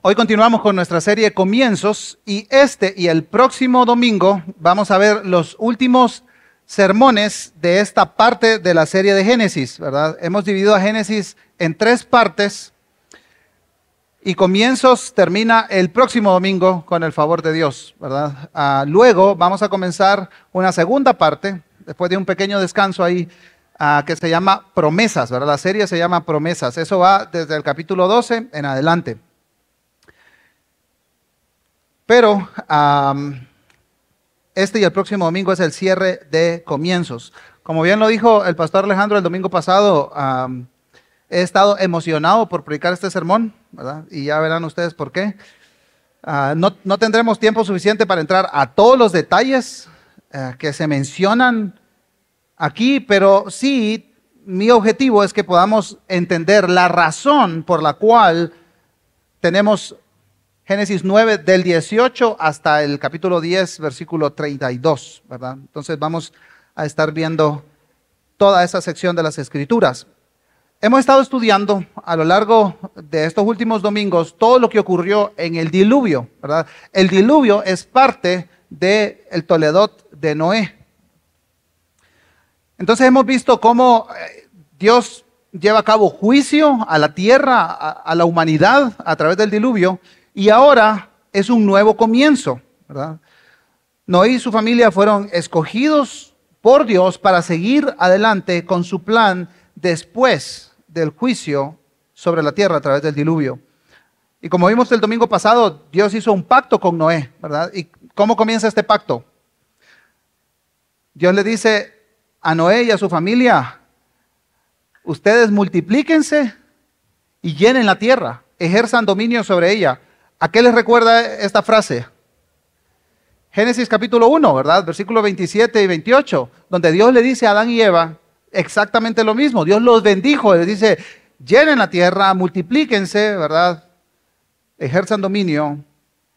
Hoy continuamos con nuestra serie Comienzos y este y el próximo domingo vamos a ver los últimos sermones de esta parte de la serie de Génesis, ¿verdad? Hemos dividido a Génesis en tres partes y Comienzos termina el próximo domingo con el favor de Dios, ¿verdad? Ah, luego vamos a comenzar una segunda parte, después de un pequeño descanso ahí, ah, que se llama Promesas, ¿verdad? La serie se llama Promesas. Eso va desde el capítulo 12 en adelante. Pero este y el próximo domingo es el cierre de comienzos. Como bien lo dijo el pastor Alejandro el domingo pasado, he estado emocionado por predicar este sermón, ¿verdad? Y ya verán ustedes por qué. Ah, no, tendremos tiempo suficiente para entrar a todos los detalles eh, que se mencionan aquí, pero sí mi objetivo es que podamos entender la razón por la cual tenemos Génesis 9 del 18 hasta el capítulo 10, versículo 32, ¿verdad? Entonces vamos a estar viendo toda esa sección de las escrituras. Hemos estado estudiando a lo largo de estos últimos domingos todo lo que ocurrió en el diluvio, ¿verdad? El diluvio es parte del el Toledot de Noé. Entonces hemos visto cómo eh, Dios lleva a cabo juicio a la tierra, a la humanidad a través del diluvio, y ahora es un nuevo comienzo, ¿verdad? Noé y su familia fueron escogidos por Dios para seguir adelante con su plan después del juicio sobre la tierra a través del diluvio. Y como vimos el domingo pasado, Dios hizo un pacto con Noé, ¿verdad? ¿Y cómo comienza este pacto? Dios le dice a Noé y a su familia, ustedes multiplíquense y llenen la tierra, ejerzan dominio sobre ella. ¿A qué les recuerda esta frase? Génesis capítulo 1, ¿verdad? Versículos 27 y 28, donde Dios le dice a Adán y Eva exactamente lo mismo. Dios los bendijo, les dice, llenen la tierra, multiplíquense, ¿verdad? Ejerzan dominio.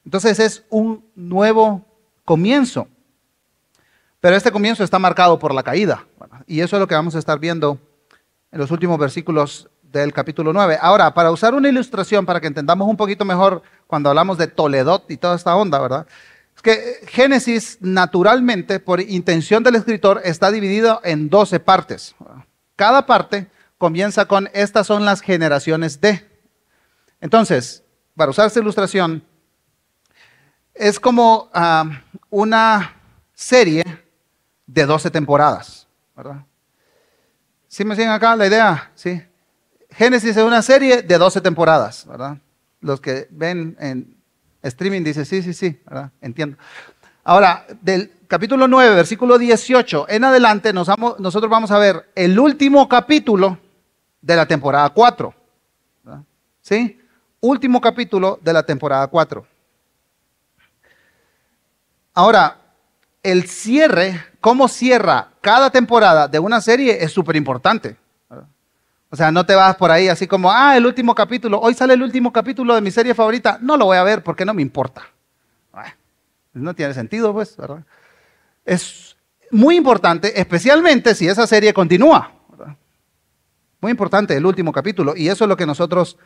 Entonces es un nuevo comienzo. Pero este comienzo está marcado por la caída. Y eso es lo que vamos a estar viendo en los últimos versículos del capítulo 9. Ahora, para usar una ilustración, para que entendamos un poquito mejor cuando hablamos de Toledot y toda esta onda, ¿verdad? Es que Génesis, naturalmente, por intención del escritor, está dividido en 12 partes. Cada parte comienza con estas son las generaciones de. Entonces, para usar esta ilustración, es como ah, una serie de 12 temporadas, ¿verdad? ¿Sí me siguen acá la idea? Sí. Génesis es una serie de 12 temporadas, ¿verdad? Los que ven en streaming dicen, sí, sí, sí, ¿verdad? Entiendo. Ahora, del capítulo 9, versículo 18 en adelante, nosotros vamos a ver el último capítulo de la temporada 4. ¿Sí? Último capítulo de la temporada 4. Ahora, el cierre, cómo cierra cada temporada de una serie es súper importante. O sea, no te vas por ahí así como, ah, el último capítulo, hoy sale el último capítulo de mi serie favorita, no lo voy a ver porque no me importa. no tiene sentido, pues, ¿verdad? Es muy importante, especialmente si esa serie continúa. Muy importante el último capítulo, y eso es lo que nosotros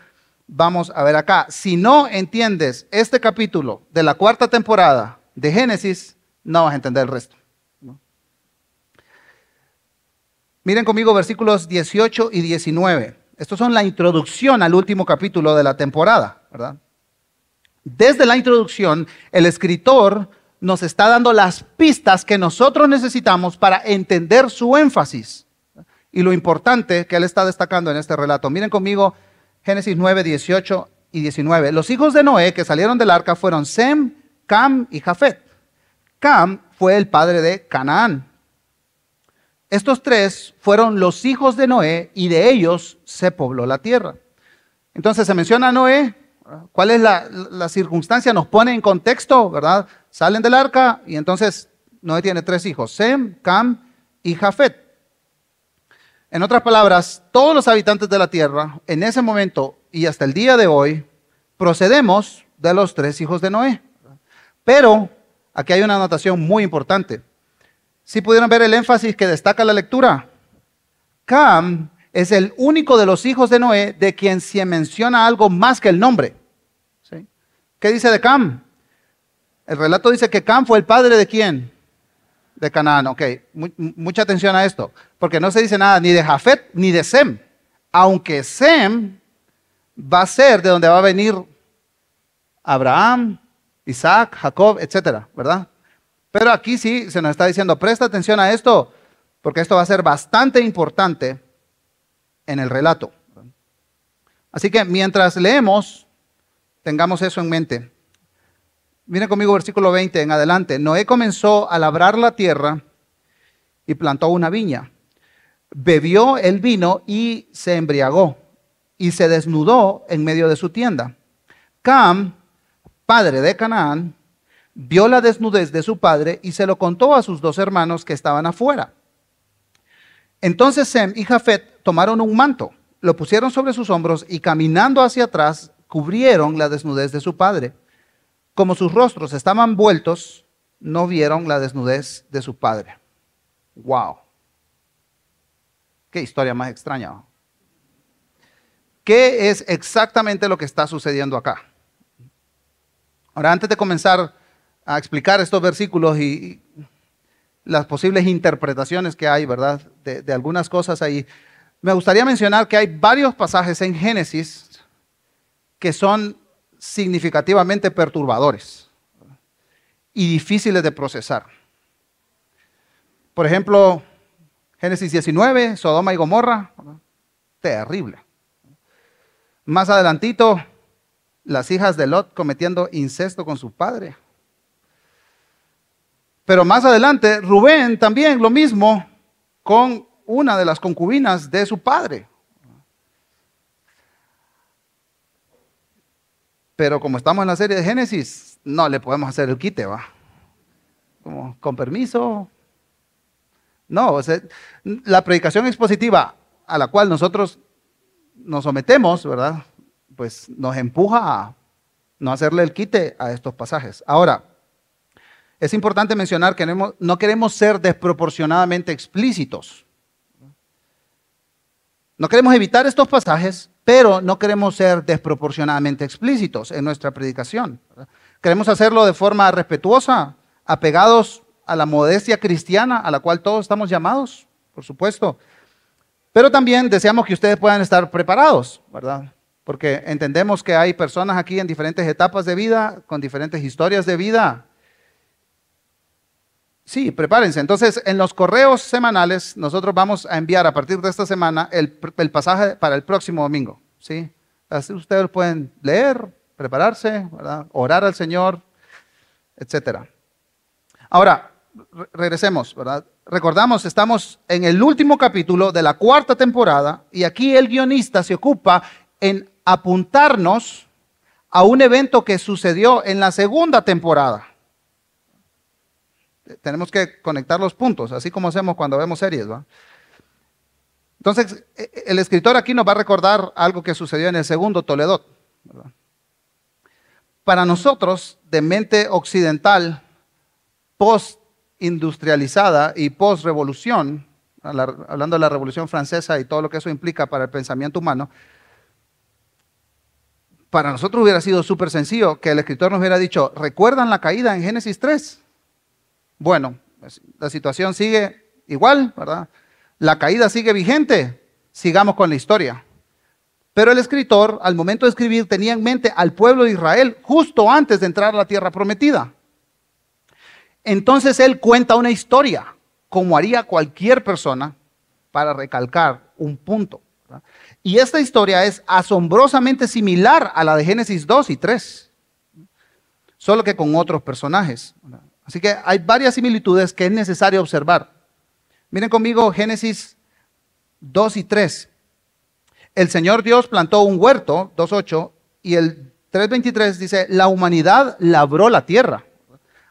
vamos a ver acá. Si no entiendes este capítulo de la cuarta temporada de Génesis, no vas a entender el resto. Miren conmigo versículos 18 y 19. Estos son la introducción al último capítulo de la temporada, ¿verdad? Desde la introducción, el escritor nos está dando las pistas que nosotros necesitamos para entender su énfasis y lo importante que él está destacando en este relato. Miren conmigo Génesis 9, 18 y 19. Los hijos de Noé que salieron del arca fueron Sem, Cam y Jafet. Cam fue el padre de Canaán. Estos tres fueron los hijos de Noé y de ellos se pobló la tierra. Entonces se menciona a Noé, ¿cuál es la, circunstancia? Nos pone en contexto, ¿verdad? Salen del arca y entonces Noé tiene tres hijos, Sem, Cam y Jafet. En otras palabras, todos los habitantes de la tierra, en ese momento y hasta el día de hoy, procedemos de los tres hijos de Noé. Pero aquí hay una anotación muy importante. Si pudieron ver el énfasis que destaca la lectura. Cam es el único de los hijos de Noé de quien se menciona algo más que el nombre. ¿Qué dice de Cam? El relato dice que Cam fue el padre de quién? De Canaán. Ok, mucha atención a esto, porque no se dice nada ni de Jafet ni de Sem. Aunque Sem va a ser de donde va a venir Abraham, Isaac, Jacob, etcétera, ¿verdad? Pero aquí sí se nos está diciendo, presta atención a esto, porque esto va a ser bastante importante en el relato. Así que mientras leemos, tengamos eso en mente. Miren conmigo versículo 20 en adelante. Noé comenzó a labrar la tierra y plantó una viña. Bebió el vino y se embriagó y se desnudó en medio de su tienda. Cam, padre de Canaán, vio la desnudez de su padre y se lo contó a sus dos hermanos que estaban afuera. Entonces Sem y Jafet tomaron un manto, lo pusieron sobre sus hombros y caminando hacia atrás cubrieron la desnudez de su padre. Como sus rostros estaban vueltos, no vieron la desnudez de su padre. ¡Wow! Qué historia más extraña. ¿Qué es exactamente lo que está sucediendo acá? Ahora, antes de comenzar a explicar estos versículos y las posibles interpretaciones que hay, ¿verdad? De, algunas cosas ahí, me gustaría mencionar que hay varios pasajes en Génesis que son significativamente perturbadores y difíciles de procesar. Por ejemplo, Génesis 19, Sodoma y Gomorra, terrible. Más adelantito, las hijas de Lot cometiendo incesto con su padre. Pero más adelante, Rubén también lo mismo con una de las concubinas de su padre. Pero como estamos en la serie de Génesis, no le podemos hacer el quite, ¿va? Como, con permiso. No, la predicación expositiva a la cual nosotros nos sometemos, ¿verdad? Pues nos empuja a no hacerle el quite a estos pasajes. Ahora, es importante mencionar que no queremos ser desproporcionadamente explícitos. No queremos evitar estos pasajes, pero no queremos ser desproporcionadamente explícitos en nuestra predicación. Queremos hacerlo de forma respetuosa, apegados a la modestia cristiana a la cual todos estamos llamados, por supuesto. Pero también deseamos que ustedes puedan estar preparados, ¿verdad? Porque entendemos que hay personas aquí en diferentes etapas de vida, con diferentes historias de vida. Sí, prepárense. Entonces, en los correos semanales, nosotros vamos a enviar a partir de esta semana el, pasaje para el próximo domingo. ¿sí? Así ustedes pueden leer, prepararse, orar al Señor, etc. Ahora, regresemos, ¿verdad? recordamos, estamos en el último capítulo de la cuarta temporada y aquí el guionista se ocupa en apuntarnos a un evento que sucedió en la segunda temporada. Tenemos que conectar los puntos, así como hacemos cuando vemos series. Entonces, e, e, el escritor aquí nos va a recordar algo que sucedió en el segundo Toledo. Para nosotros, de mente occidental, post industrializada y post-revolución, hablando de la revolución francesa y todo lo que eso implica para el pensamiento humano, para nosotros hubiera sido súper sencillo que el escritor nos hubiera dicho, ¿recuerdan la caída en Génesis 3? Bueno, la situación sigue igual, ¿verdad? La caída sigue vigente, sigamos con la historia. Pero el escritor, al momento de escribir, tenía en mente al pueblo de Israel justo antes de entrar a la tierra prometida. Entonces él cuenta una historia, como haría cualquier persona, para recalcar un punto. Y esta historia es asombrosamente similar a la de Génesis 2 y 3, solo que con otros personajes. Así que hay varias similitudes que es necesario observar. Miren conmigo Génesis 2 y 3. El Señor Dios plantó un huerto, 2.8, y el 3.23 dice, la humanidad labró la tierra.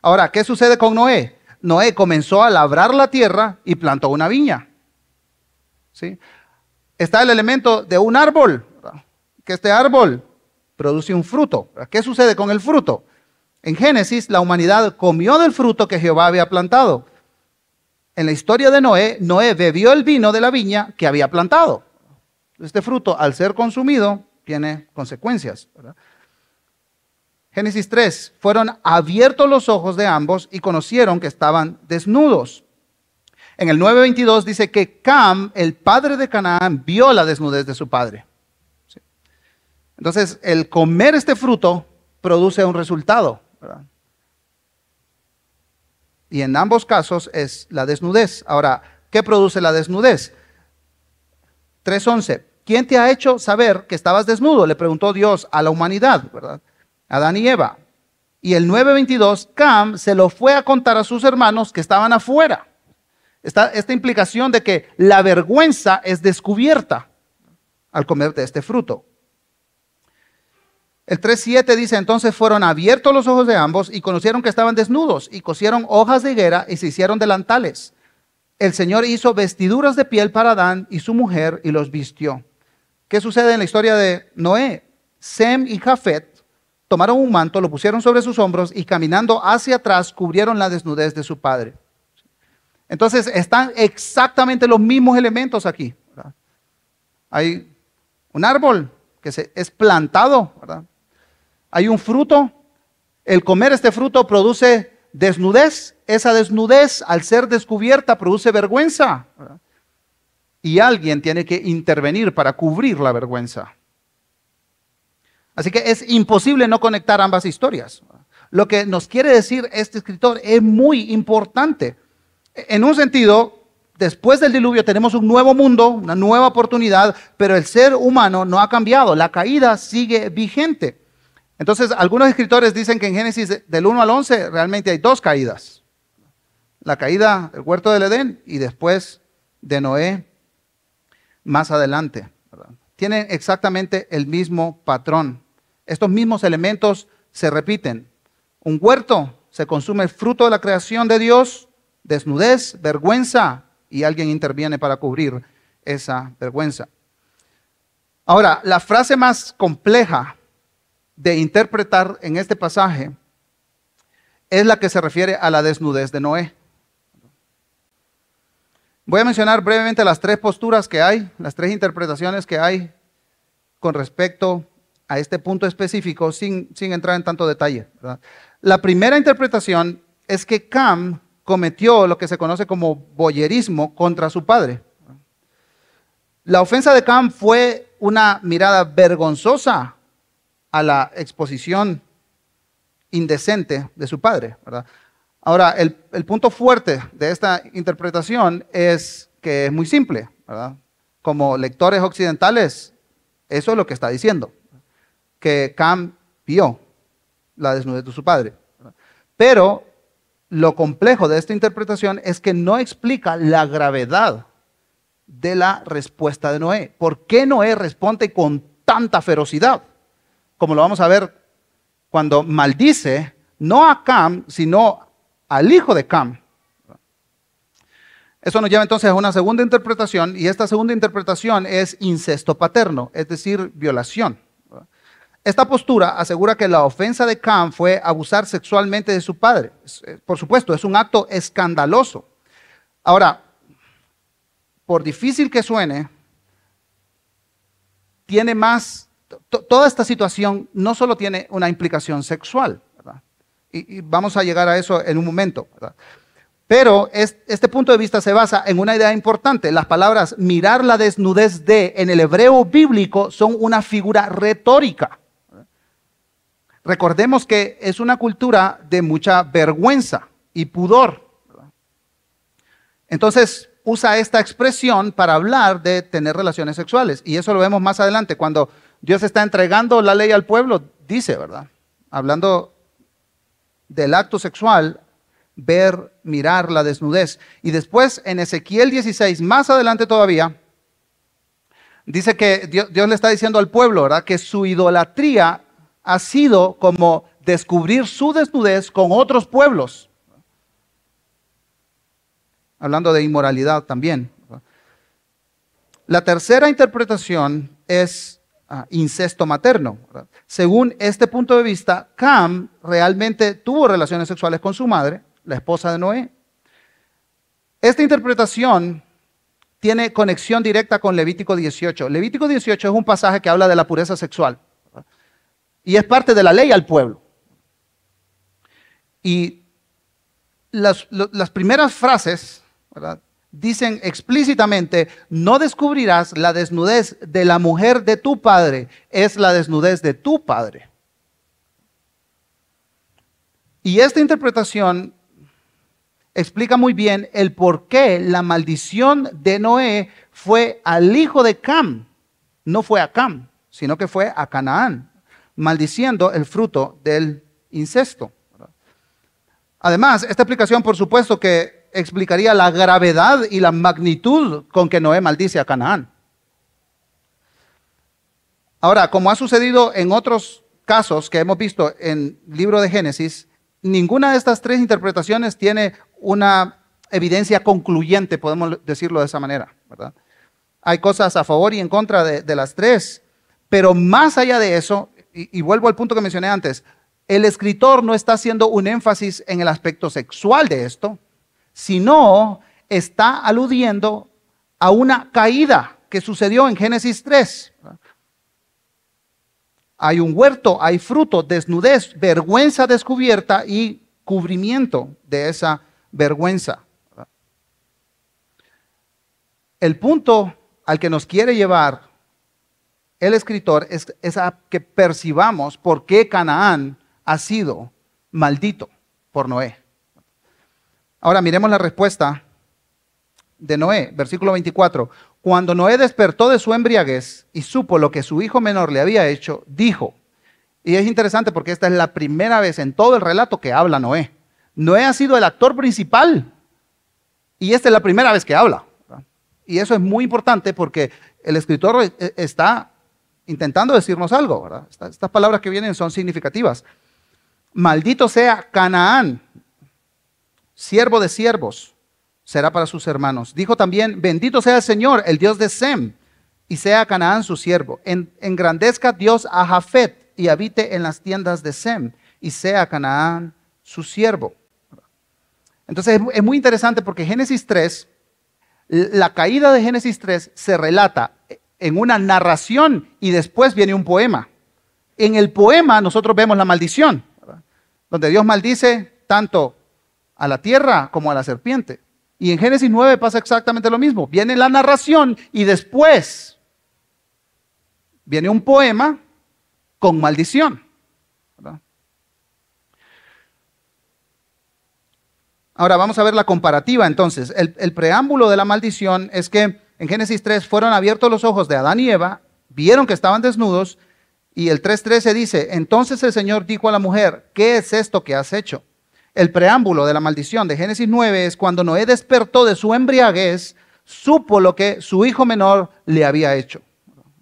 Ahora, ¿qué sucede con Noé? Noé comenzó a labrar la tierra y plantó una viña. ¿Sí? Está el elemento de un árbol, que este árbol produce un fruto. ¿Qué sucede con el fruto? En Génesis, la humanidad comió del fruto que Jehová había plantado. En la historia de Noé, Noé bebió el vino de la viña que había plantado. Este fruto, al ser consumido, tiene consecuencias. Génesis 3, fueron abiertos los ojos de ambos y conocieron que estaban desnudos. En el 9.22 dice que Cam, el padre de Canaán, vio la desnudez de su padre. Entonces, el comer este fruto produce un resultado. Y en ambos casos es la desnudez. Ahora, ¿qué produce la desnudez? 3.11. ¿Quién te ha hecho saber que estabas desnudo? Le preguntó Dios a la humanidad, ¿verdad? Adán y Eva. Y el 9.22, Cam se lo fue a contar a sus hermanos que estaban afuera. Esta, esta implicación de que la vergüenza es descubierta al comer de este fruto. El 3.7 dice, entonces fueron abiertos los ojos de ambos y conocieron que estaban desnudos y cosieron hojas de higuera y se hicieron delantales. El Señor hizo vestiduras de piel para Adán y su mujer y los vistió. ¿Qué sucede en la historia de Noé? Sem y Jafet tomaron un manto, lo pusieron sobre sus hombros y caminando hacia atrás cubrieron la desnudez de su padre. Entonces están exactamente los mismos elementos aquí. Hay un árbol que se, es plantado, hay un fruto, el comer este fruto produce desnudez, esa desnudez al ser descubierta produce vergüenza. Y alguien tiene que intervenir para cubrir la vergüenza. Así que es imposible no conectar ambas historias. Lo que nos quiere decir este escritor es muy importante. En un sentido, después del diluvio tenemos un nuevo mundo, una nueva oportunidad, pero el ser humano no ha cambiado, la caída sigue vigente. Entonces, algunos escritores dicen que en Génesis del 1 al 11 realmente hay dos caídas. La caída del huerto del Edén y después de Noé más adelante. Tienen exactamente el mismo patrón. Estos mismos elementos se repiten. Un huerto se consume fruto de la creación de Dios, desnudez, vergüenza, y alguien interviene para cubrir esa vergüenza. Ahora, la frase más compleja de interpretar en este pasaje es la que se refiere a la desnudez de Noé. Voy a mencionar brevemente las tres posturas que hay, las tres interpretaciones que hay con respecto a este punto específico sin, entrar en tanto detalle. La primera interpretación es que Cam cometió lo que se conoce como boyerismo contra su padre. La ofensa de Cam fue una mirada vergonzosa a la exposición indecente de su padre. Ahora, el, punto fuerte de esta interpretación es que es muy simple. Como lectores occidentales, eso es lo que está diciendo que Cam vio la desnudez de su padre. Pero lo complejo de esta interpretación es que no explica la gravedad de la respuesta de Noé. ¿Por qué Noé responde con tanta ferocidad? Como lo vamos a ver cuando maldice no a Cam, sino al hijo de Cam. Eso nos lleva entonces a una segunda interpretación y esta segunda interpretación es incesto paterno, es decir, violación. Esta postura asegura que la ofensa de Cam fue abusar sexualmente de su padre. Eh, por supuesto, es un acto escandaloso. Ahora, por difícil que suene, tiene más, toda esta situación no solo tiene una implicación sexual, y, vamos a llegar a eso en un momento, pero este punto de vista se basa en una idea importante. Las palabras mirar la desnudez de en el hebreo bíblico son una figura retórica. Recordemos que es una cultura de mucha vergüenza y pudor. Entonces usa esta expresión para hablar de tener relaciones sexuales. Y eso lo vemos más adelante, cuando Dios está entregando la ley al pueblo, dice, ¿verdad? Hablando del acto sexual, ver, mirar la desnudez. Y después en Ezequiel 16, más adelante todavía, dice que Dios, Dios, le está diciendo al pueblo, ¿verdad? Que su idolatría ha sido como descubrir su desnudez con otros pueblos. Hablando de inmoralidad también. La tercera interpretación es ah, incesto materno. Según este punto de vista, Cam realmente tuvo relaciones sexuales con su madre, la esposa de Noé. Esta interpretación tiene conexión directa con Levítico 18. Levítico 18 es un pasaje que habla de la pureza sexual y es parte de la ley al pueblo. Y las, las primeras frases dicen explícitamente, no descubrirás la desnudez de la mujer de tu padre, es la desnudez de tu padre. Y esta interpretación explica muy bien el por qué la maldición de Noé fue al hijo de Cam, no fue a Cam, sino que fue a Canaán, maldiciendo el fruto del incesto. Además, esta explicación, por supuesto, que explicaría la gravedad y la magnitud con que Noé maldice a Canaán. Ahora, como ha sucedido en otros casos que hemos visto en el libro de Génesis, ninguna de estas tres interpretaciones tiene una evidencia concluyente, podemos decirlo de esa manera. Hay cosas a favor y en contra de, las tres, pero más allá de eso, y vuelvo al punto que mencioné antes, el escritor no está haciendo un énfasis en el aspecto sexual de esto, sino está aludiendo a una caída que sucedió en Génesis 3. Hay un huerto, hay fruto, desnudez, vergüenza descubierta y cubrimiento de esa vergüenza. El punto al que nos quiere llevar el escritor es, es a que percibamos por qué Canaán ha sido maldito por Noé. Ahora miremos la respuesta de Noé, versículo 24. Cuando Noé despertó de su embriaguez y supo lo que su hijo menor le había hecho, dijo, y es interesante porque esta es la primera vez en todo el relato que habla Noé. Noé ha sido el actor principal y esta es la primera vez que habla. Y eso es muy importante porque el escritor e, e, está intentando decirnos algo. Estas palabras que vienen son significativas. Maldito sea Canaán, siervo de siervos, será para sus hermanos. Dijo también, bendito sea el Señor, el Dios de Sem, y sea Canaán su siervo. engrandezca Dios a Jafet y habite en las tiendas de Sem, y sea Canaán su siervo. Entonces es muy interesante porque Génesis 3, la caída de Génesis 3 se relata en una narración y después viene un poema. En el poema nosotros vemos la maldición donde Dios maldice tanto a la tierra como a la serpiente. Y en Génesis 9 pasa exactamente lo mismo. Viene la narración y después viene un poema con maldición. Ahora vamos a ver la comparativa entonces. El, el, preámbulo de la maldición es que en Génesis 3 fueron abiertos los ojos de Adán y Eva, vieron que estaban desnudos y el 3.13 dice, entonces el Señor dijo a la mujer, ¿qué es esto que has hecho? El preámbulo de la maldición de Génesis 9 es cuando Noé despertó de su embriaguez, supo lo que su hijo menor le había hecho.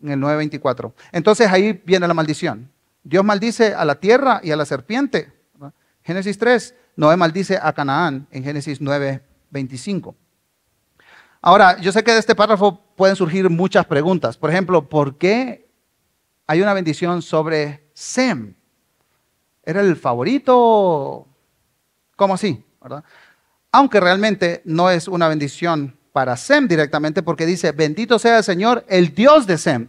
En el 9.24. Entonces ahí viene la maldición. Dios maldice a la tierra y a la serpiente. Génesis 3, Noé maldice a Canaán en Génesis 9.25. Ahora, yo sé que de este párrafo pueden surgir muchas preguntas. Por ejemplo, ¿por qué hay una bendición sobre Sem. Era el favorito, ¿cómo así? ¿verdad? Aunque realmente no es una bendición para Sem directamente porque dice, bendito sea el Señor, el Dios de Sem.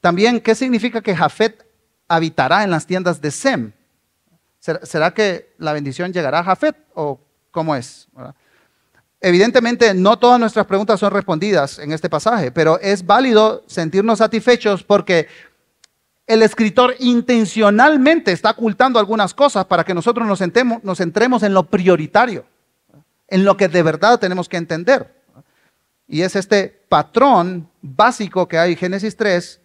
También, ¿qué significa que Jafet habitará en las tiendas de Sem? ¿Será, que la bendición llegará a Jafet o cómo es? Evidentemente, no todas nuestras preguntas son respondidas en este pasaje, pero es válido sentirnos satisfechos porque el escritor intencionalmente está ocultando algunas cosas para que nosotros nos, nos centremos en lo prioritario, en lo que de verdad tenemos que entender. Y es este patrón básico que hay en Génesis 3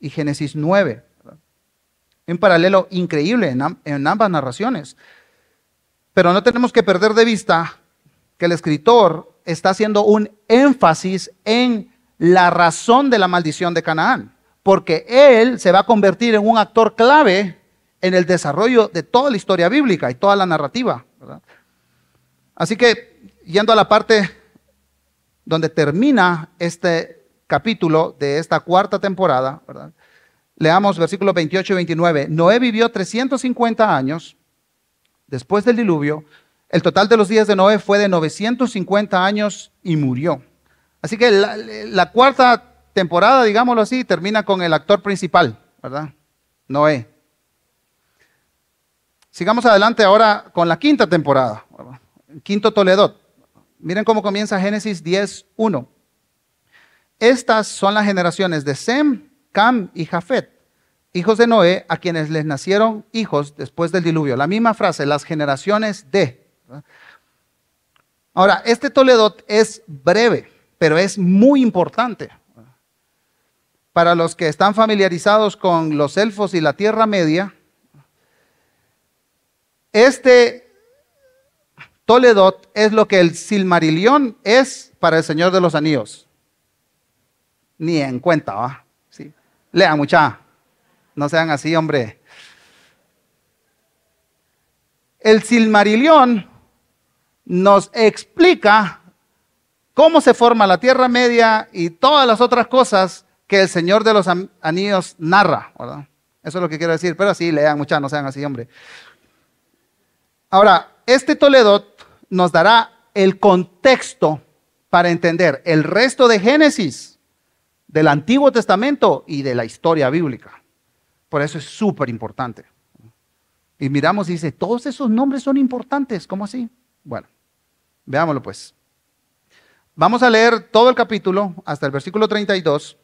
y Génesis 9. Un paralelo increíble en ambas narraciones. Pero no tenemos que perder de vista que el escritor está haciendo un énfasis en la razón de la maldición de Canaán, porque él se va a convertir en un actor clave en el desarrollo de toda la historia bíblica y toda la narrativa. Así que, yendo a la parte donde termina este capítulo de esta cuarta temporada, leamos versículos 28 y 29. Noé vivió 350 años después del diluvio el total de los días de Noé fue de 950 años y murió. Así que la, cuarta temporada, digámoslo así, termina con el actor principal, ¿verdad? Noé. Sigamos adelante ahora con la quinta temporada, quinto Toledo. Miren cómo comienza Génesis 10.1. Estas son las generaciones de Sem, Cam y Jafet, hijos de Noé, a quienes les nacieron hijos después del diluvio. La misma frase, las generaciones de. Ahora, este Toledo es breve, pero es muy importante. Para los que están familiarizados con los elfos y la Tierra Media, este Toledo es lo que el Silmarillion es para el Señor de los Anillos. Ni en cuenta, ¿va? ¿Sí? Lean mucha. No sean así, hombre. El Silmarillion nos explica cómo se forma la Tierra Media y todas las otras cosas que el Señor de los Anillos narra, ¿verdad? Eso es lo que quiero decir, pero sí, lean mucha, no sean así, hombre. Ahora, este Toledo nos dará el contexto para entender el resto de Génesis, del Antiguo Testamento y de la historia bíblica. Por eso es súper importante. Y miramos y dice, todos esos nombres son importantes, ¿cómo así? Bueno, veámoslo pues. Vamos a leer todo el capítulo hasta el versículo 32.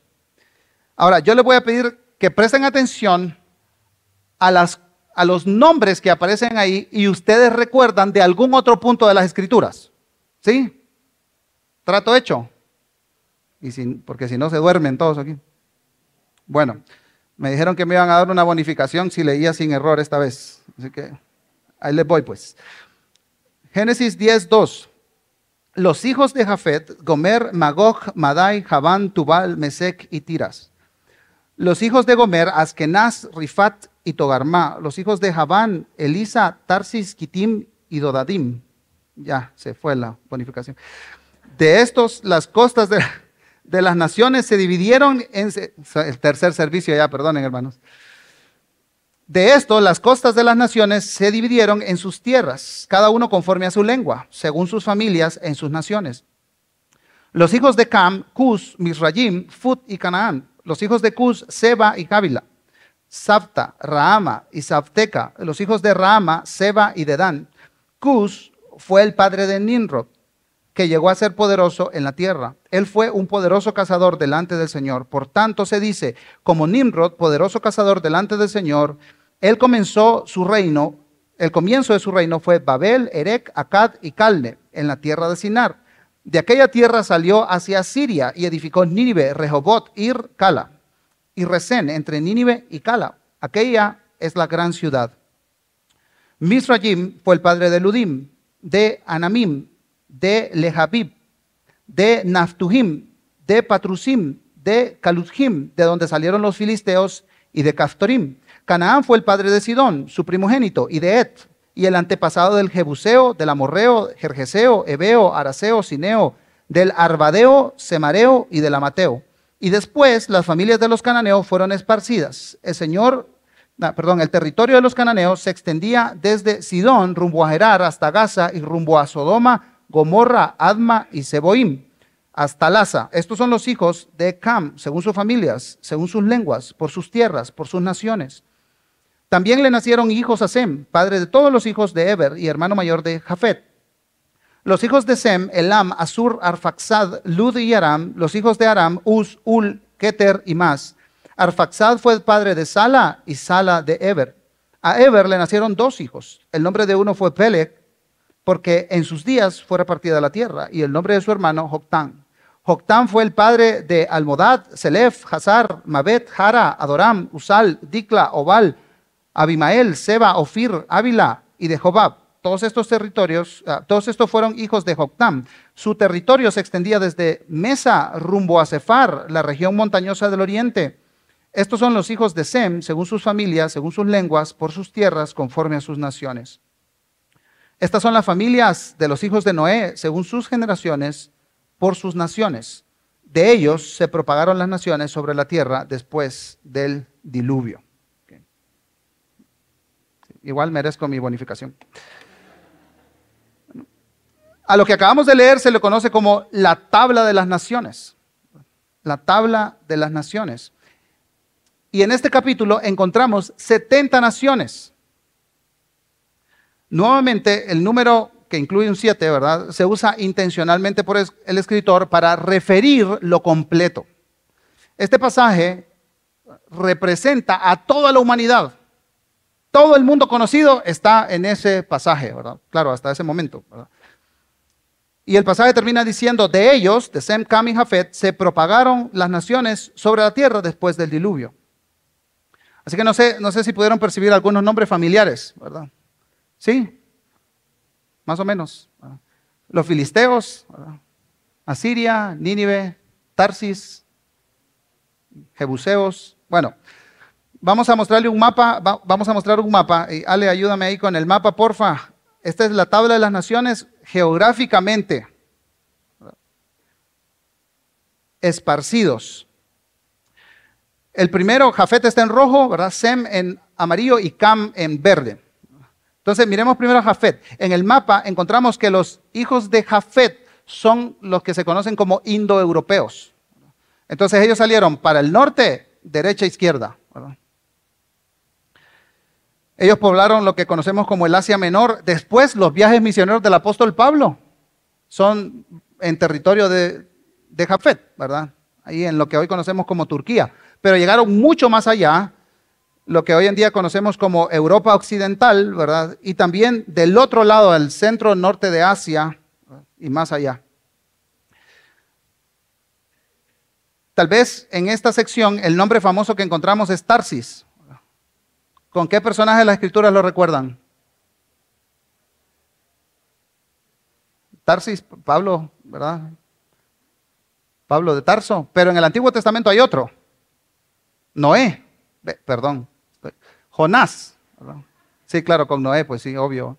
Ahora, yo les voy a pedir que presten atención a, los nombres que aparecen ahí y ustedes recuerdan de algún otro punto de las escrituras. ¿Sí? Trato hecho. Y sin, porque si no se duermen todos aquí. Bueno, me dijeron que me iban a dar una bonificación si leía sin error esta vez. Así que ahí les voy pues. Génesis 10, 2. Los hijos de Jafet, Gomer, Magog, Madai, Javán, Tubal, Mesec y Tiras. Los hijos de Gomer, Askenaz, Rifat y Togarma. Los hijos de Javán, Elisa, Tarsis, Kitim y Dodadim. Ya se fue la bonificación. De estos, las costas de, de las naciones se dividieron en el tercer servicio, ya perdonen hermanos. De esto, las costas de las naciones se dividieron en sus tierras, cada uno conforme a su lengua, según sus familias en sus naciones. Los hijos de Cam, Cus, Misrayim, Fut y Canaán. Los hijos de Cus, Seba y Jávila. Sapta, Raama y Sapteca. Los hijos de Raama, Seba y Dedán. Cus fue el padre de Nimrod, que llegó a ser poderoso en la tierra. Él fue un poderoso cazador delante del Señor. Por tanto se dice, como Nimrod, poderoso cazador delante del Señor, él comenzó su reino, el comienzo de su reino fue Babel, Erec, Akkad y Calne, en la tierra de Sinar. De aquella tierra salió hacia Siria y edificó Nínive, Rehobot, Ir, Cala, y Resén, entre Nínive y Cala. Aquella es la gran ciudad. Misrayim fue el padre de Ludim, de Anamim, de Lehabib, de Naftuhim, de Patrusim, de Kaluthim, de donde salieron los filisteos, y de Caftorim. Canaán fue el padre de Sidón, su primogénito, y de Et, y el antepasado del Jebuseo, del Amorreo, Jerjeseo, Ebeo, Araseo, Sineo, del Arbadeo, Semareo y del Amateo. Y después las familias de los cananeos fueron esparcidas. El Señor, perdón, el territorio de los cananeos se extendía desde Sidón rumbo a Gerar hasta Gaza y rumbo a Sodoma Gomorra, Adma y Seboim, hasta Laza. Estos son los hijos de Cam, según sus familias, según sus lenguas, por sus tierras, por sus naciones. También le nacieron hijos a Sem, padre de todos los hijos de Eber y hermano mayor de Jafet. Los hijos de Sem, Elam, Asur, Arfaxad, Lud y Aram. Los hijos de Aram, Uz, Ul, Keter y más. Arfaxad fue el padre de Sala y Sala de Eber. A Eber le nacieron dos hijos. El nombre de uno fue Peleg porque en sus días fue repartida la tierra, y el nombre de su hermano, Joctán. Joctán fue el padre de Almodad, Selef, Hazar, Mabet, Jara, Adoram, Usal, Dikla, Obal, Abimael, Seba, Ofir, Ávila y de Jobab. Todos estos territorios, ah, todos estos fueron hijos de Joctán. Su territorio se extendía desde Mesa rumbo a Cefar, la región montañosa del oriente. Estos son los hijos de Sem, según sus familias, según sus lenguas, por sus tierras, conforme a sus naciones. Estas son las familias de los hijos de Noé, según sus generaciones, por sus naciones. De ellos se propagaron las naciones sobre la tierra después del diluvio. Igual merezco mi bonificación. A lo que acabamos de leer se le conoce como la tabla de las naciones. La tabla de las naciones. Y en este capítulo encontramos 70 naciones Nuevamente, el número que incluye un 7, ¿verdad? Se usa intencionalmente por el escritor para referir lo completo. Este pasaje representa a toda la humanidad. Todo el mundo conocido está en ese pasaje, ¿verdad? Claro, hasta ese momento, ¿verdad? Y el pasaje termina diciendo, de ellos, de Sem, Cam y Jafet, se propagaron las naciones sobre la tierra después del diluvio. Así que no sé, no sé si pudieron percibir algunos nombres familiares, ¿verdad? Sí, más o menos. Los filisteos, Asiria, Nínive, Tarsis, Jebuseos. Bueno, vamos a mostrarle un mapa, vamos a mostrar un mapa. Y Ale, ayúdame ahí con el mapa, porfa. Esta es la tabla de las naciones geográficamente esparcidos. El primero, Jafet está en rojo, ¿verdad? Sem en amarillo y Cam en verde. Entonces, miremos primero a Jafet. En el mapa encontramos que los hijos de Jafet son los que se conocen como indoeuropeos. Entonces, ellos salieron para el norte, derecha, izquierda. Ellos poblaron lo que conocemos como el Asia Menor. Después, los viajes misioneros del apóstol Pablo son en territorio de, de Jafet, ¿verdad? Ahí en lo que hoy conocemos como Turquía. Pero llegaron mucho más allá, lo que hoy en día conocemos como Europa Occidental, ¿verdad? Y también del otro lado, del centro norte de Asia y más allá. Tal vez en esta sección el nombre famoso que encontramos es Tarsis, ¿Con qué personaje de las escrituras lo recuerdan? Tarsis, Pablo, ¿verdad? Pablo de Tarso, pero en el Antiguo Testamento hay otro. Noé, perdón, Jonás. Sí, claro, con Noé, pues sí, obvio.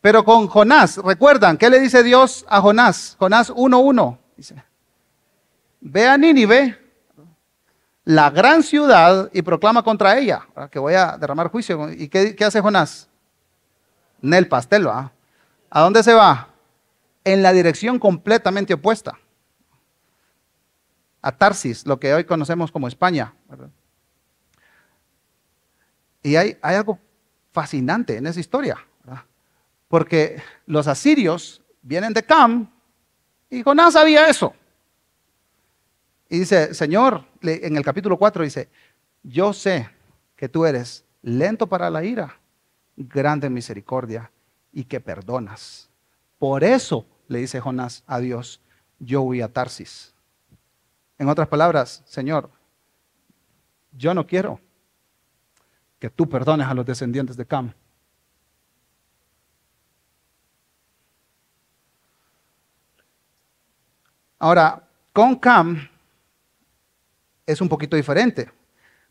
Pero con Jonás, recuerdan, ¿qué le dice Dios a Jonás? Jonás 1.1, dice, ve a Nínive la gran ciudad y proclama contra ella, que voy a derramar juicio. ¿Y qué, hace Jonás? Nel pastel, ¿va? ¿A dónde se va? En la dirección completamente opuesta. A Tarsis, lo que hoy conocemos como España. Y hay, hay, algo fascinante en esa historia, porque los asirios vienen de Cam y Jonás sabía eso. Y dice, Señor, en el capítulo 4 dice, yo sé que tú eres lento para la ira, grande en misericordia y que perdonas. Por eso le dice Jonás a Dios, yo voy a Tarsis. En otras palabras, Señor, yo no quiero que tú perdones a los descendientes de Cam. Ahora, con Cam es un poquito diferente,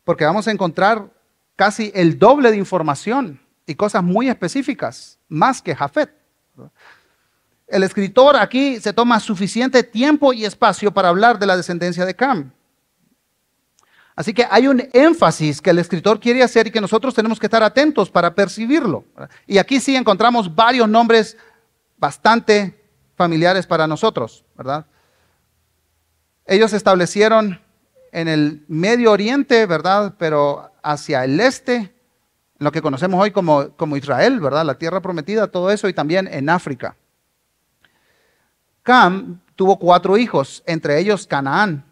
porque vamos a encontrar casi el doble de información y cosas muy específicas, más que Jafet. El escritor aquí se toma suficiente tiempo y espacio para hablar de la descendencia de Cam. Así que hay un énfasis que el escritor quiere hacer y que nosotros tenemos que estar atentos para percibirlo. Y aquí sí encontramos varios nombres bastante familiares para nosotros, ¿verdad? Ellos establecieron en el Medio Oriente, ¿verdad? Pero hacia el este, lo que conocemos hoy como, Israel, ¿verdad? La tierra prometida, todo eso, y también en África. Cam tuvo cuatro hijos, entre ellos Canaán.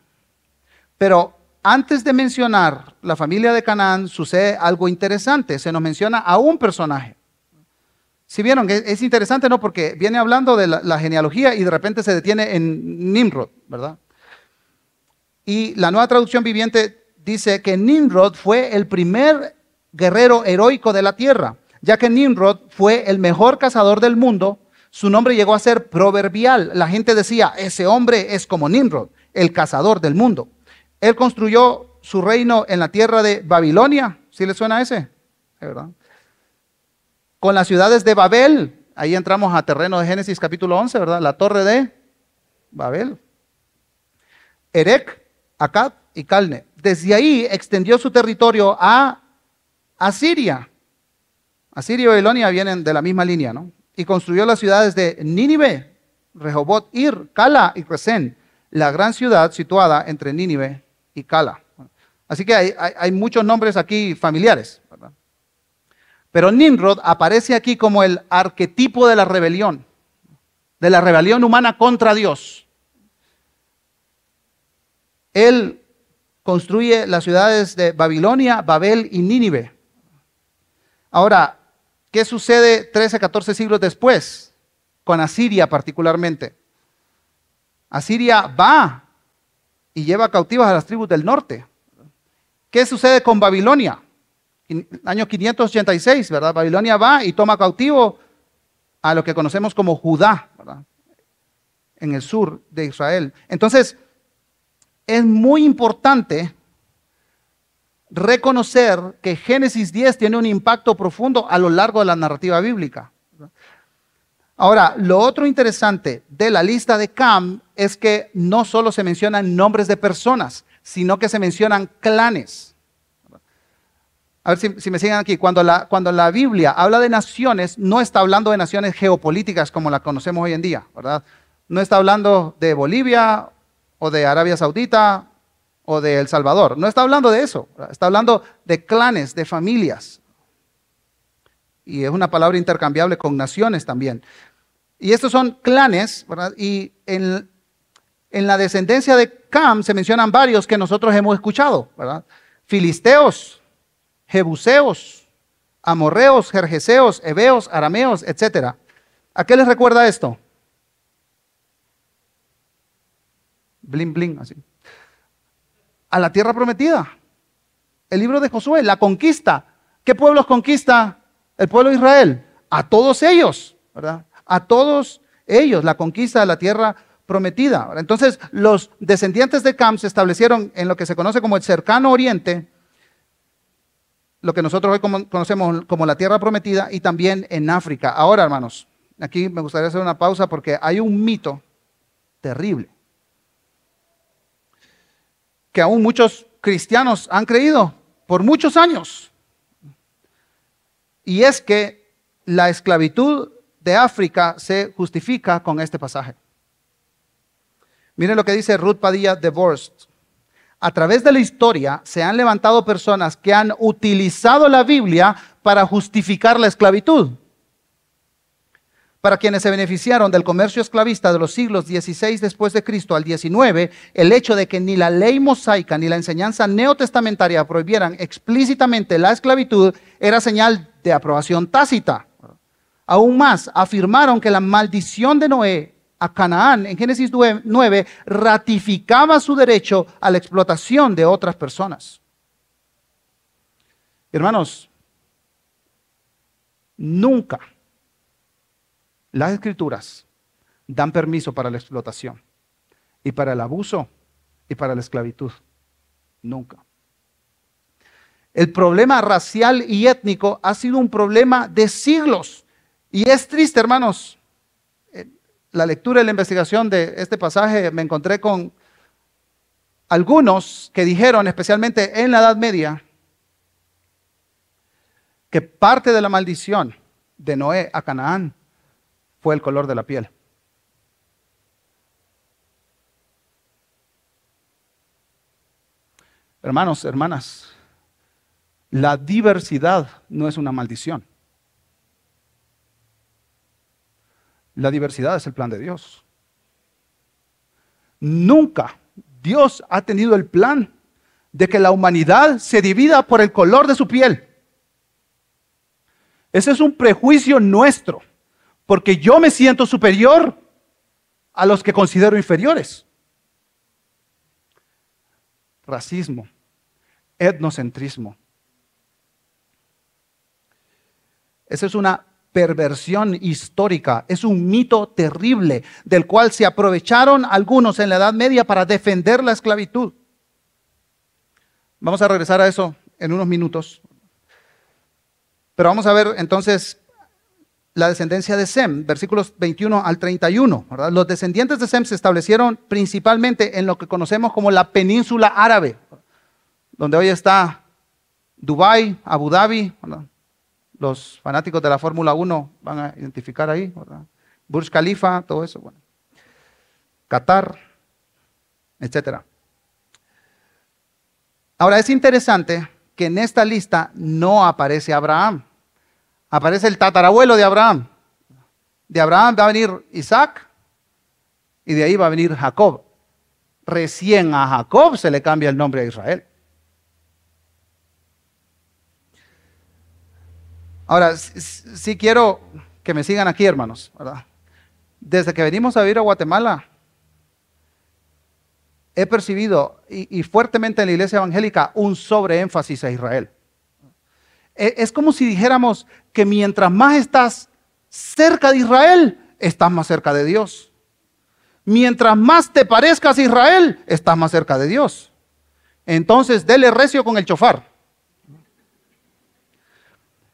Pero antes de mencionar la familia de Canaán, sucede algo interesante. Se nos menciona a un personaje. Si vieron, es interesante, ¿no? Porque viene hablando de la genealogía y de repente se detiene en Nimrod, ¿verdad? Y la nueva traducción viviente dice que Nimrod fue el primer guerrero heroico de la tierra, ya que Nimrod fue el mejor cazador del mundo. Su nombre llegó a ser proverbial. La gente decía, ese hombre es como Nimrod, el cazador del mundo. Él construyó su reino en la tierra de Babilonia. ¿Sí le suena a ese? ¿verdad? Con las ciudades de Babel. Ahí entramos a terreno de Génesis capítulo 11, ¿verdad? La torre de Babel. Erec Acab y Calne. Desde ahí extendió su territorio a Asiria. Asiria y Babilonia vienen de la misma línea, ¿no? Y construyó las ciudades de Nínive, Rehobot, Ir, Cala y Resén, la gran ciudad situada entre Nínive y Cala. Así que hay, muchos nombres aquí familiares. Pero Nimrod aparece aquí como el arquetipo de la rebelión, de la rebelión humana contra Dios. Él construye las ciudades de Babilonia, Babel y Nínive. Ahora, ¿qué sucede 13, 14 siglos después? Con Asiria particularmente. Asiria va y lleva cautivas a las tribus del norte. ¿Qué sucede con Babilonia? Año 586, ¿verdad? Babilonia va y toma cautivo a lo que conocemos como Judá, ¿verdad? En el sur de Israel. Entonces, es muy importante reconocer que Génesis 10 tiene un impacto profundo a lo largo de la narrativa bíblica. Ahora, lo otro interesante de la lista de Cam es que no solo se mencionan nombres de personas, sino que se mencionan clanes. A ver si, me siguen aquí. Cuando la, cuando la Biblia habla de naciones, no está hablando de naciones geopolíticas como las conocemos hoy en día, ¿verdad? No está hablando de Bolivia o de Arabia Saudita o de El Salvador. No está hablando de eso. Está hablando de clanes, de familias. Y es una palabra intercambiable con naciones también. Y estos son clanes, ¿verdad? Y en, en la descendencia de Cam se mencionan varios que nosotros hemos escuchado. Filisteos, Jebuseos, Amorreos, Jerjeseos, Heveos, Arameos, etc. ¿A qué les recuerda esto? Bling, bling, así. A la tierra prometida. El libro de Josué, la conquista. ¿Qué pueblos conquista el pueblo de Israel? A todos ellos, ¿verdad? A todos ellos, la conquista de la tierra prometida. Entonces, los descendientes de Cam se establecieron en lo que se conoce como el cercano oriente, lo que nosotros hoy conocemos como la tierra prometida, y también en África. Ahora, hermanos, aquí me gustaría hacer una pausa porque hay un mito terrible que aún muchos cristianos han creído por muchos años. Y es que la esclavitud de África se justifica con este pasaje. Miren lo que dice Ruth Padilla de Borst. A través de la historia se han levantado personas que han utilizado la Biblia para justificar la esclavitud para quienes se beneficiaron del comercio esclavista de los siglos XVI después de Cristo al XIX, el hecho de que ni la ley mosaica ni la enseñanza neotestamentaria prohibieran explícitamente la esclavitud era señal de aprobación tácita. Aún más, afirmaron que la maldición de Noé a Canaán en Génesis 9 ratificaba su derecho a la explotación de otras personas. Hermanos, nunca las escrituras dan permiso para la explotación y para el abuso y para la esclavitud. Nunca. El problema racial y étnico ha sido un problema de siglos. Y es triste, hermanos. La lectura y la investigación de este pasaje me encontré con algunos que dijeron, especialmente en la Edad Media, que parte de la maldición de Noé a Canaán fue el color de la piel. Hermanos, hermanas, la diversidad no es una maldición. La diversidad es el plan de Dios. Nunca Dios ha tenido el plan de que la humanidad se divida por el color de su piel. Ese es un prejuicio nuestro porque yo me siento superior a los que considero inferiores. Racismo, etnocentrismo. Esa es una perversión histórica, es un mito terrible del cual se aprovecharon algunos en la Edad Media para defender la esclavitud. Vamos a regresar a eso en unos minutos. Pero vamos a ver entonces la descendencia de Sem, versículos 21 al 31. Los descendientes de Sem se establecieron principalmente en lo que conocemos como la península árabe, donde hoy está Dubái, Abu Dhabi. Los fanáticos de la Fórmula 1 van a identificar ahí. Burj Khalifa, todo eso. Bueno. Qatar, etc. Ahora es interesante que en esta lista no aparece Abraham. Aparece el tatarabuelo de Abraham. De Abraham va a venir Isaac y de ahí va a venir Jacob. Recién a Jacob se le cambia el nombre a Israel. Ahora, sí, quiero que me sigan aquí, hermanos, Desde que venimos a vivir a Guatemala, he percibido y, fuertemente en la iglesia evangélica un sobreénfasis a Israel. E, es como si dijéramos que mientras más estás cerca de Israel, estás más cerca de Dios. Mientras más te parezcas a Israel, estás más cerca de Dios. Entonces, dele recio con el chofar.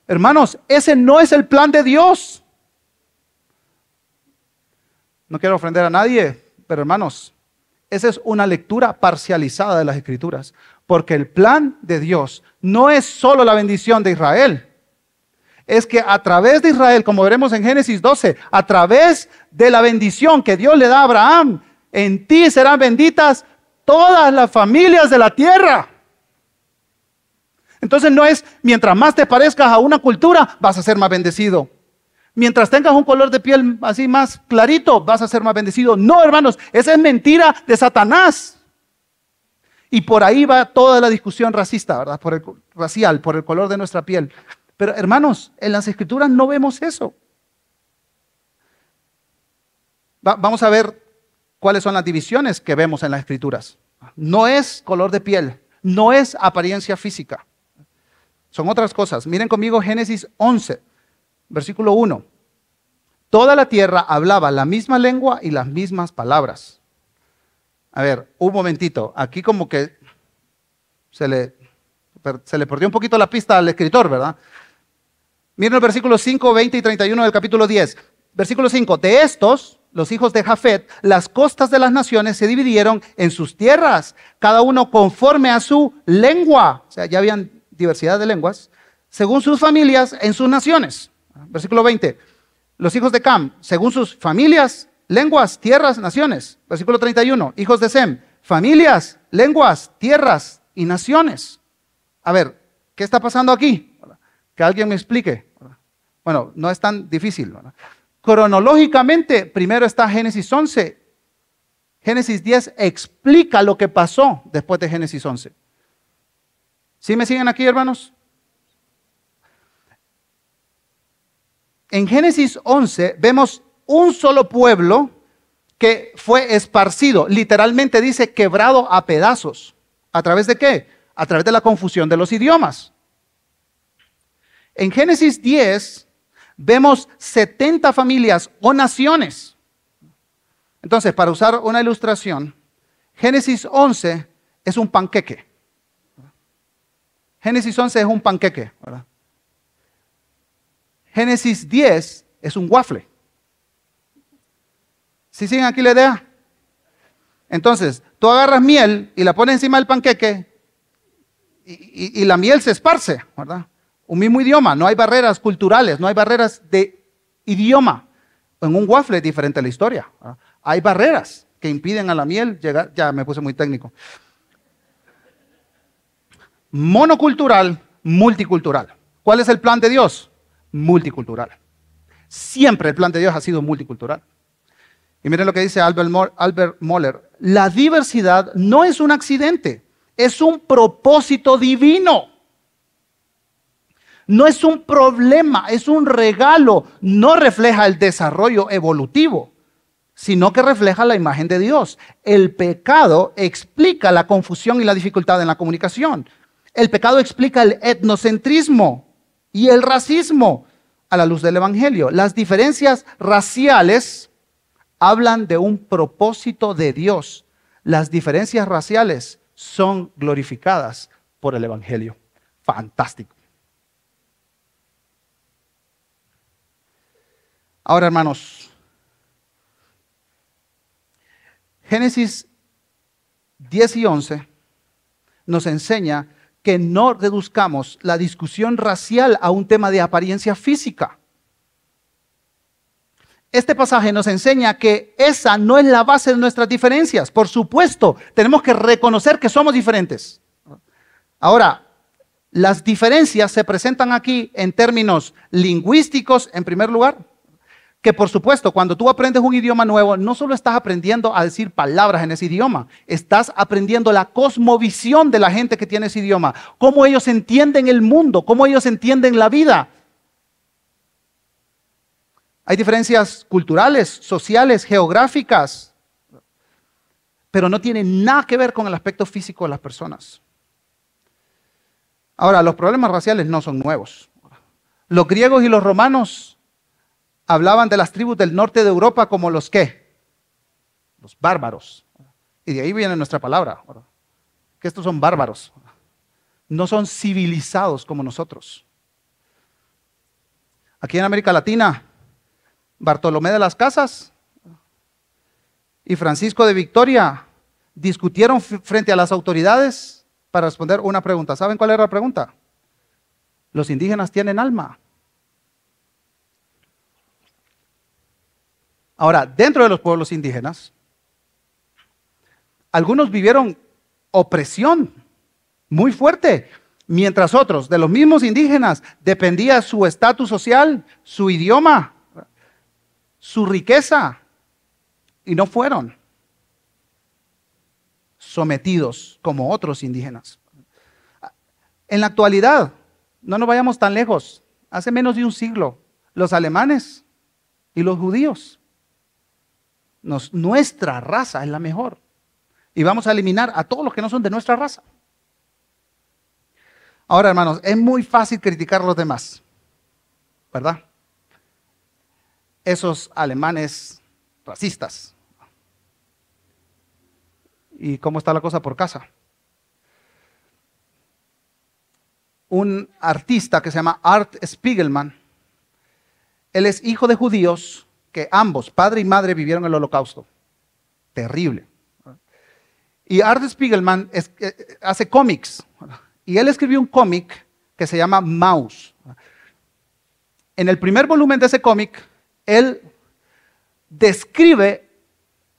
Hermanos, ese no es el plan de Dios. No quiero ofender a nadie, pero hermanos, esa es una lectura parcializada de las escrituras, porque el plan de Dios no es solo la bendición de Israel, es que a través de Israel, como veremos en Génesis 12, a través de la bendición que Dios le da a Abraham, en ti serán benditas todas las familias de la tierra. Entonces no es mientras más te parezcas a una cultura, vas a ser más bendecido. Mientras tengas un color de piel así más clarito, vas a ser más bendecido. No, hermanos, esa es mentira de Satanás. Y por ahí va toda la discusión racista, ¿verdad? Por el, racial, por el color de nuestra piel. Pero hermanos, en las escrituras no vemos eso. vamos a ver cuáles son las divisiones que vemos en las escrituras. No es color de piel, no es apariencia física. Son otras cosas. Miren conmigo Génesis 11, versículo 1. Toda la tierra hablaba la misma lengua y las mismas palabras. A ver, un momentito. Aquí como que se le, se le perdió un poquito la pista al escritor, ¿verdad? Miren el versículo 5, 20 y 31 del capítulo 10. Versículo 5. De estos, los hijos de Jafet, las costas de las naciones se dividieron en sus tierras, cada uno conforme a su lengua. O sea, ya habían diversidad de lenguas, según sus familias en sus naciones. Versículo 20. Los hijos de Cam, según sus familias, lenguas, tierras, naciones. Versículo 31. Hijos de Sem, familias, lenguas, tierras y naciones. A ver, ¿qué está pasando aquí? Que alguien me explique. Bueno, no es tan difícil. Cronológicamente, primero está Génesis 11. Génesis 10 explica lo que pasó después de Génesis 11. ¿Sí me siguen aquí, hermanos? En Génesis 11 vemos un solo pueblo que fue esparcido, literalmente dice quebrado a pedazos. ¿A través de qué? A través de la confusión de los idiomas. En Génesis 10 vemos 70 familias o naciones. Entonces, para usar una ilustración, Génesis 11 es un panqueque. Génesis 11 es un panqueque, ¿verdad? Génesis 10 es un waffle. ¿Sí siguen aquí la idea? Entonces, tú agarras miel y la pones encima del panqueque y, la miel se esparce, ¿verdad? Un mismo idioma, no hay barreras culturales, no hay barreras de idioma. En un waffle es diferente la historia. Hay barreras que impiden a la miel llegar, ya me puse muy técnico monocultural, multicultural. ¿Cuál es el plan de Dios? Multicultural. Siempre el plan de Dios ha sido multicultural. Y miren lo que dice Albert, Moller. La diversidad no es un accidente, es un propósito divino. No es un problema, es un regalo. No refleja el desarrollo evolutivo, sino que refleja la imagen de Dios. El pecado explica la confusión y la dificultad en la comunicación. El pecado explica el etnocentrismo y el racismo a la luz del Evangelio. Las diferencias raciales hablan de un propósito de Dios. Las diferencias raciales son glorificadas por el Evangelio. Fantástico. Ahora, hermanos, Génesis 10 y 11 nos enseña que no reduzcamos la discusión racial a un tema de apariencia física. Este pasaje nos enseña que esa no es la base de nuestras diferencias. Por supuesto, tenemos que reconocer que somos diferentes. Ahora, Las diferencias se presentan aquí en términos lingüísticos, en primer lugar, que por supuesto, cuando tú aprendes un idioma nuevo, no solo estás aprendiendo a decir palabras en ese idioma, estás aprendiendo la cosmovisión de la gente que tiene ese idioma, cómo ellos entienden el mundo, cómo ellos entienden la vida. Hay diferencias culturales, sociales, geográficas, pero no tiene nada que ver con el aspecto físico de las personas. Ahora, los problemas raciales no son nuevos. Los griegos y los romanos hablaban de las tribus del norte de Europa como los qué? Los bárbaros. Y de ahí viene nuestra palabra, que estos son bárbaros. No son civilizados como nosotros. Aquí en América Latina, Bartolomé de las Casas y Francisco de Victoria discutieron frente a las autoridades para responder una pregunta. ¿Saben cuál era la pregunta? Los indígenas tienen alma. Ahora, dentro de los pueblos indígenas, algunos vivieron opresión muy fuerte, mientras otros, de los mismos indígenas, dependía su estatus social, su idioma, su riqueza y no fueron sometidos como otros indígenas. En la actualidad, no nos vayamos tan lejos, hace menos de un siglo, los alemanes y los judíos, nuestra raza es la mejor. Y vamos a eliminar a todos los que no son de nuestra raza. Ahora, hermanos, es muy fácil criticar a los demás, ¿verdad? Esos alemanes racistas. ¿Y cómo está la cosa por casa? Un artista que se llama Art Spiegelman, él es hijo de judíos que ambos, padre y madre, vivieron el holocausto. Terrible. Y Art Spiegelman eh, hace cómics. Y él escribió un cómic que se llama Mouse. En el primer volumen de ese cómic, él describe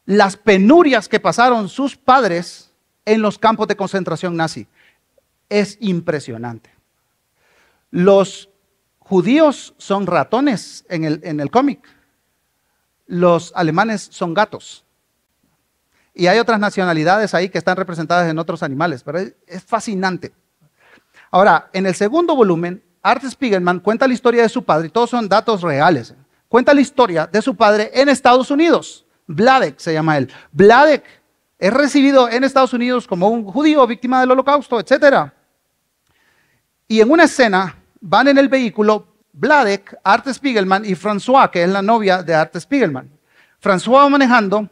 las penurias que pasaron sus padres en los campos de concentración nazi. Es impresionante. Los judíos son ratones en el, en el cómic. Los alemanes son gatos. Y hay otras nacionalidades ahí que están representadas en otros animales, pero es, fascinante. Ahora, en el segundo volumen, Art Spiegelman cuenta la historia de su padre, y todos son datos reales cuenta la historia de su padre en Estados Unidos. Vladek se llama él. Vladek es recibido en Estados Unidos como un judío víctima del holocausto, etc. Y en una escena van en el vehículo Vladek, Art Spiegelman y François, que es la novia de Art Spiegelman. François va manejando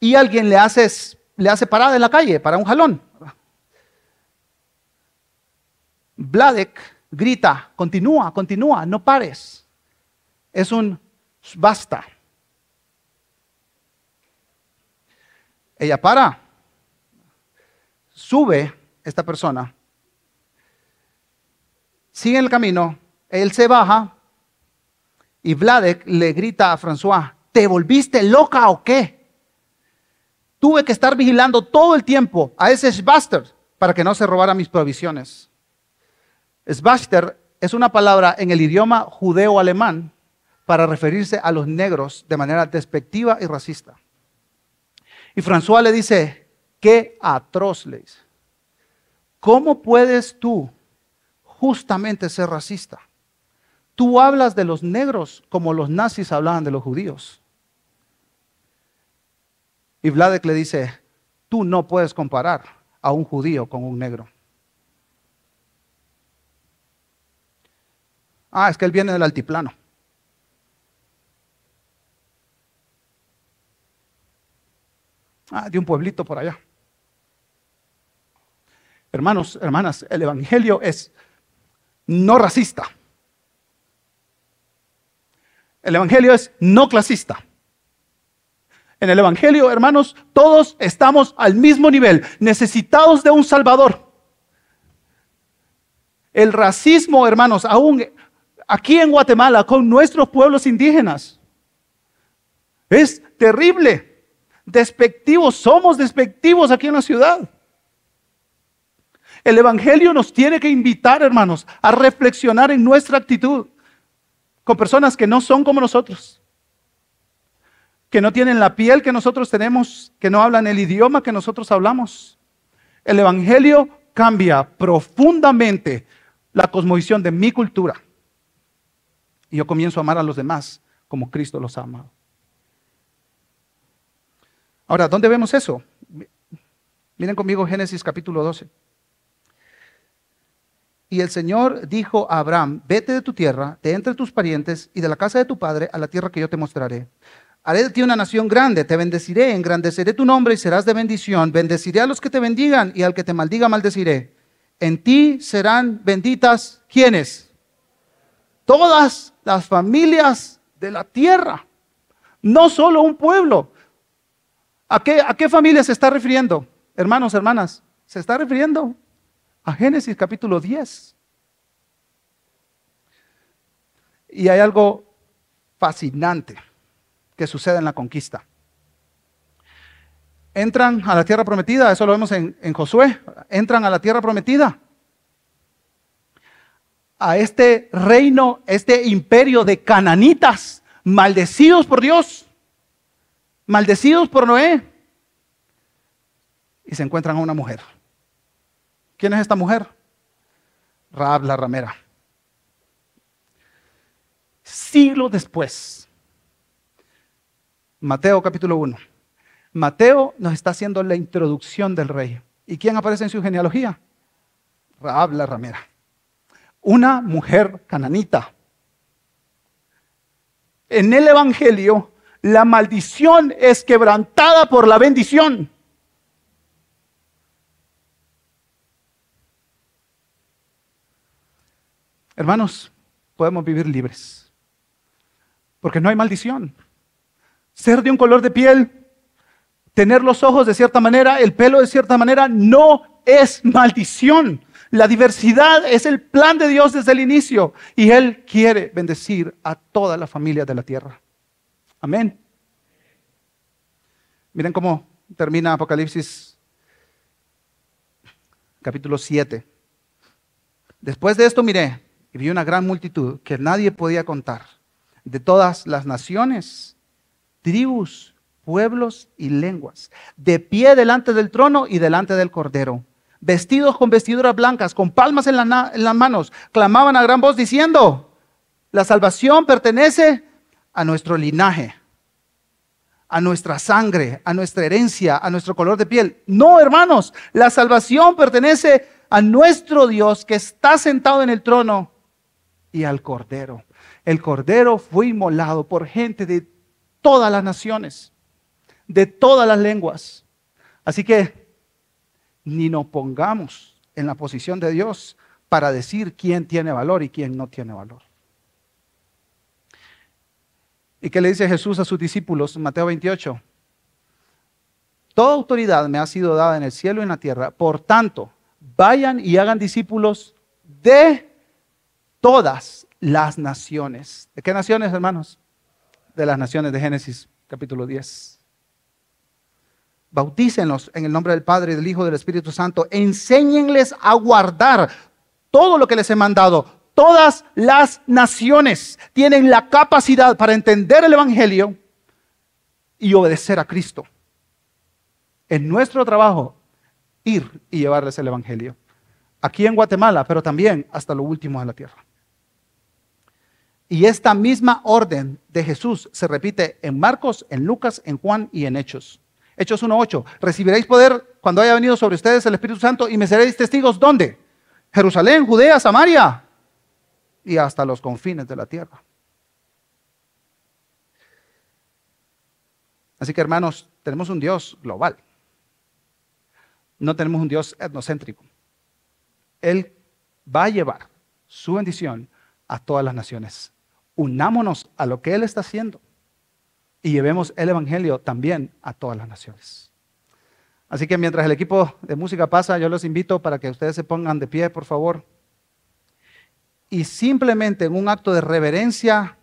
y alguien le hace, le hace parada en la calle para un jalón. Vladek grita, continúa, continúa, no pares es un basta. Ella para, sube esta persona, sigue el camino, él se baja y Vladek le grita a François, ¿te volviste loca o qué? Tuve que estar vigilando todo el tiempo a ese Schwaster para que no se robara mis provisiones. Schwaster es una palabra en el idioma judeo-alemán para referirse a los negros de manera despectiva y racista. Y François le dice, qué atroz, le dice. ¿Cómo puedes tú justamente ser racista? Tú hablas de los negros como los nazis hablaban de los judíos. Y Vladek le dice, tú no puedes comparar a un judío con un negro. Ah, es que él viene del altiplano. Ah, de un pueblito por allá. Hermanos, hermanas, el Evangelio es no racista. El Evangelio es no clasista. En el Evangelio, hermanos, todos estamos al mismo nivel, necesitados de un Salvador. El racismo, hermanos, aún aquí en Guatemala, con nuestros pueblos indígenas, es terrible despectivos, somos despectivos aquí en la ciudad. El Evangelio nos tiene que invitar, hermanos, a reflexionar en nuestra actitud con personas que no son como nosotros, que no tienen la piel que nosotros tenemos, que no hablan el idioma que nosotros hablamos. El Evangelio cambia profundamente la cosmovisión de mi cultura. Y yo comienzo a amar a los demás como Cristo los ha amado. Ahora, ¿dónde vemos eso? Miren conmigo Génesis capítulo 12. Y el Señor dijo a Abraham, vete de tu tierra, de entre tus parientes y de la casa de tu padre a la tierra que yo te mostraré. Haré de ti una nación grande, te bendeciré, engrandeceré tu nombre y serás de bendición. Bendeciré a los que te bendigan y al que te maldiga maldeciré. En ti serán benditas, ¿quiénes? Todas las familias de la tierra, no solo un pueblo. ¿A qué, a qué familia se está refiriendo? Hermanos, hermanas, se está refiriendo a Génesis capítulo 10. Y hay algo fascinante que sucede en la conquista. Entran a la tierra prometida, eso lo vemos en, en Josué, entran a la tierra prometida. A este reino, este imperio de cananitas, maldecidos por Dios, maldecidos por Noé. Y se encuentran a una mujer. ¿Quién es esta mujer? Raab la ramera. Siglo después, Mateo capítulo 1. Mateo nos está haciendo la introducción del rey. ¿Y quién aparece en su genealogía? Raab la ramera. Una mujer cananita. En el Evangelio, la maldición es quebrantada por la bendición. Hermanos, podemos vivir libres. Porque no hay maldición. Ser de un color de piel, tener los ojos de cierta manera, el pelo de cierta manera, no es maldición. La diversidad es el plan de Dios desde el inicio y Él quiere bendecir a toda la familia de la tierra. Amén. Miren cómo termina Apocalipsis capítulo 7. Después de esto miré y vi una gran multitud que nadie podía contar, de todas las naciones, tribus, pueblos y lenguas, de pie delante del trono y delante del cordero, vestidos con vestiduras blancas, con palmas en, en las manos, clamaban a gran voz diciendo, la salvación pertenece a nuestro linaje, a nuestra sangre, a nuestra herencia, a nuestro color de piel. No, hermanos, la salvación pertenece a nuestro Dios que está sentado en el trono y al Cordero. El Cordero fue inmolado por gente de todas las naciones, de todas las lenguas. Así que ni nos pongamos en la posición de Dios para decir quién tiene valor y quién no tiene valor. ¿Y qué le dice Jesús a sus discípulos Mateo 28? Toda autoridad me ha sido dada en el cielo y en la tierra. Por tanto, vayan y hagan discípulos de todas las naciones. ¿De qué naciones, hermanos? De las naciones de Génesis capítulo 10. Bautícenlos en el nombre del Padre, del Hijo, y del Espíritu Santo. Enséñenles a guardar todo lo que les he mandado. Todas las naciones tienen la capacidad para entender el Evangelio y obedecer a Cristo. En nuestro trabajo, ir y llevarles el Evangelio. Aquí en Guatemala, pero también hasta lo último de la tierra. Y esta misma orden de Jesús se repite en Marcos, en Lucas, en Juan y en Hechos. Hechos 1.8. Recibiréis poder cuando haya venido sobre ustedes el Espíritu Santo y me seréis testigos. ¿Dónde? Jerusalén, Judea, Samaria y hasta los confines de la tierra. Así que hermanos, tenemos un Dios global. No tenemos un Dios etnocéntrico. Él va a llevar su bendición a todas las naciones unámonos a lo que Él está haciendo y llevemos el Evangelio también a todas las naciones. Así que mientras el equipo de música pasa, yo los invito para que ustedes se pongan de pie, por favor. Y simplemente en un acto de reverencia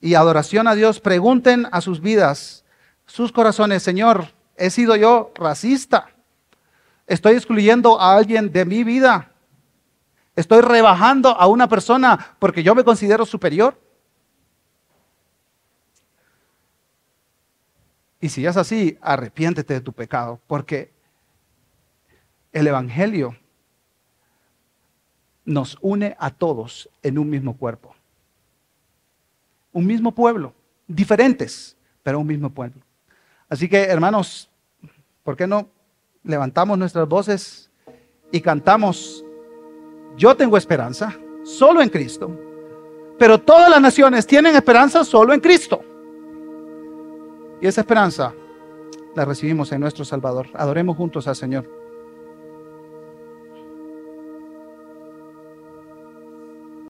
y adoración a Dios, pregunten a sus vidas, sus corazones, Señor, ¿he sido yo racista? Estoy excluyendo a alguien de mi vida. Estoy rebajando a una persona porque yo me considero superior. Y si es así, arrepiéntete de tu pecado, porque el Evangelio nos une a todos en un mismo cuerpo. Un mismo pueblo, diferentes, pero un mismo pueblo. Así que, hermanos, ¿por qué no levantamos nuestras voces y cantamos, yo tengo esperanza solo en Cristo, pero todas las naciones tienen esperanza solo en Cristo. Y esa esperanza la recibimos en nuestro Salvador. Adoremos juntos al Señor.